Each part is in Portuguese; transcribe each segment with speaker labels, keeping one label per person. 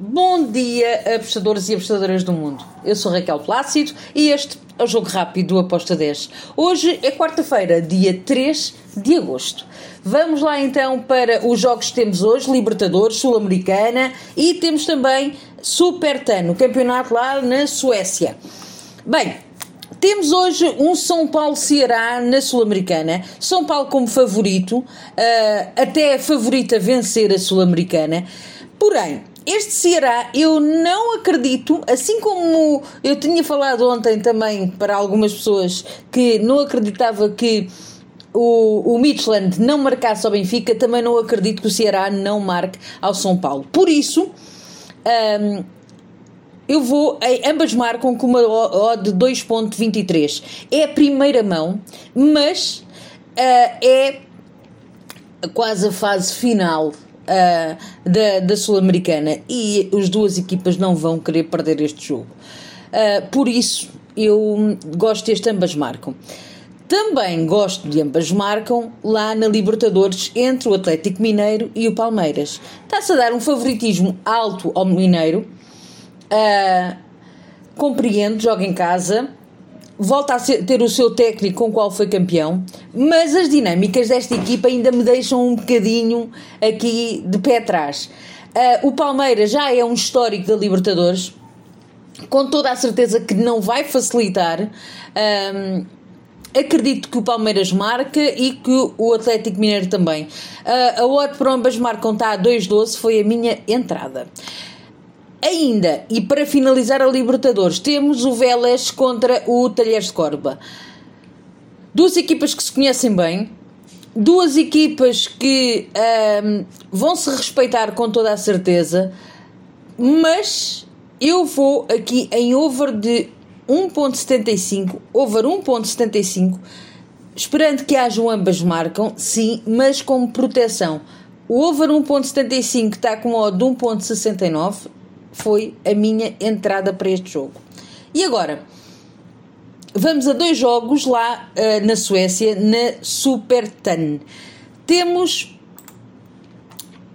Speaker 1: Bom dia, apostadores e apostadoras do mundo. Eu sou Raquel Plácido e este é o Jogo Rápido do Aposta 10. Hoje é quarta-feira, dia 3 de agosto. Vamos lá então para os jogos que temos hoje: Libertadores, Sul-Americana e temos também Super Tano, campeonato lá na Suécia. Bem, temos hoje um São Paulo-Ceará na Sul-Americana. São Paulo como favorito, uh, até a favorita vencer a Sul-Americana. Porém, este Ceará, eu não acredito, assim como eu tinha falado ontem também para algumas pessoas que não acreditava que o, o Midland não marcasse ao Benfica, também não acredito que o Ceará não marque ao São Paulo. Por isso, um, eu vou, ambas marcam com uma odd de 2.23. É a primeira mão, mas uh, é quase a fase final uh, da, da Sul-Americana e as duas equipas não vão querer perder este jogo. Uh, por isso, eu gosto deste ambas marcam. Também gosto de ambas marcam lá na Libertadores entre o Atlético Mineiro e o Palmeiras. Está-se a dar um favoritismo alto ao Mineiro. Uh, compreendo, joga em casa, volta a ser, ter o seu técnico com o qual foi campeão, mas as dinâmicas desta equipa ainda me deixam um bocadinho aqui de pé atrás. Uh, o Palmeiras já é um histórico da Libertadores, com toda a certeza que não vai facilitar. Um, acredito que o Palmeiras marca e que o Atlético Mineiro também. Uh, a odd para ambas marcam está a 2-12, foi a minha entrada. Ainda, e para finalizar a Libertadores, temos o Vélez contra o Talheres de Córdoba. Duas equipas que se conhecem bem, duas equipas que um, vão se respeitar com toda a certeza, mas eu vou aqui em over de 1.75, over 1.75, esperando que hajam ambas marcam, sim, mas com proteção. O over 1.75 está com o de 1.69 foi a minha entrada para este jogo. E agora, vamos a dois jogos lá uh, na Suécia, na Super Tan. Temos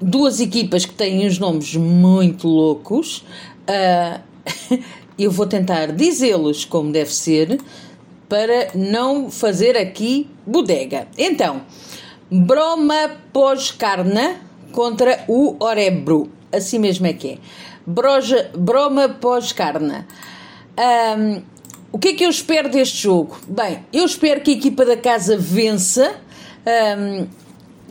Speaker 1: duas equipas que têm os nomes muito loucos. Uh, eu vou tentar dizê-los como deve ser para não fazer aqui bodega. Então, Broma Poscarna contra o Orebro. Assim mesmo é que é. Broja, Broma pós-carna. Um, o que é que eu espero deste jogo? Bem, eu espero que a equipa da casa vença. Um,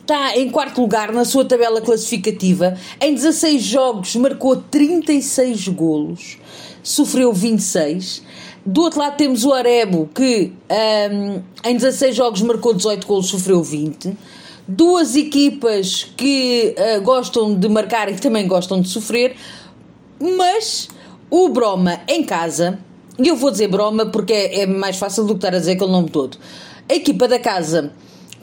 Speaker 1: está em quarto lugar na sua tabela classificativa. Em 16 jogos marcou 36 golos, sofreu 26. Do outro lado temos o Arebo, que um, em 16 jogos marcou 18 golos, sofreu 20. Duas equipas que uh, gostam de marcar e que também gostam de sofrer. Mas o Broma em casa, e eu vou dizer Broma porque é, é mais fácil do que estar a dizer aquele nome todo. A equipa da casa,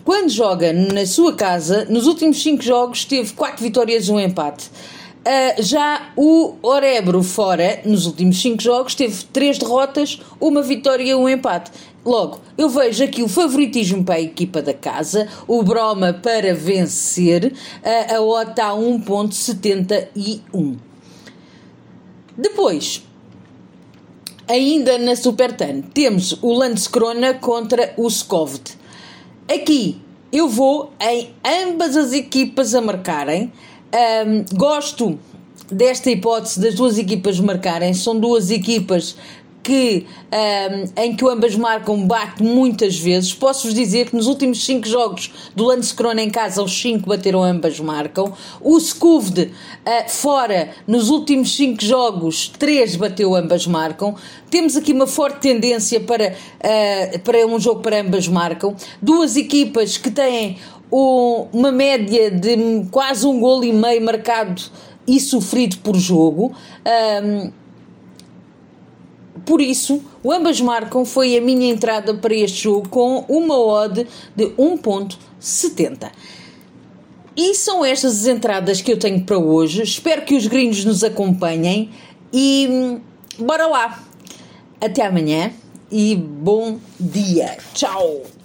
Speaker 1: quando joga na sua casa, nos últimos 5 jogos teve 4 vitórias e um empate. Uh, já o Orebro fora, nos últimos 5 jogos, teve 3 derrotas, uma vitória e um empate. Logo, eu vejo aqui o favoritismo para a equipa da casa, o Broma para vencer, uh, a OTA 1.71. Depois, ainda na Supertan, temos o Landskrona contra o Skovd. Aqui eu vou em ambas as equipas a marcarem. Um, gosto desta hipótese das duas equipas marcarem. São duas equipas que, um, em que ambas marcam bate muitas vezes. Posso-vos dizer que nos últimos 5 jogos do Landskrona em casa, os 5 bateram ambas marcam. O Skuvd uh, fora, nos últimos 5 jogos, 3 bateu ambas marcam. Temos aqui uma forte tendência para, uh, para um jogo para ambas marcam. Duas equipas que têm uma média de quase um gol e meio marcado e sofrido por jogo. Um, por isso, o ambas marcam foi a minha entrada para este jogo com uma odd de 1.70. E são estas as entradas que eu tenho para hoje. Espero que os gringos nos acompanhem e hum, bora lá. Até amanhã e bom dia. Tchau.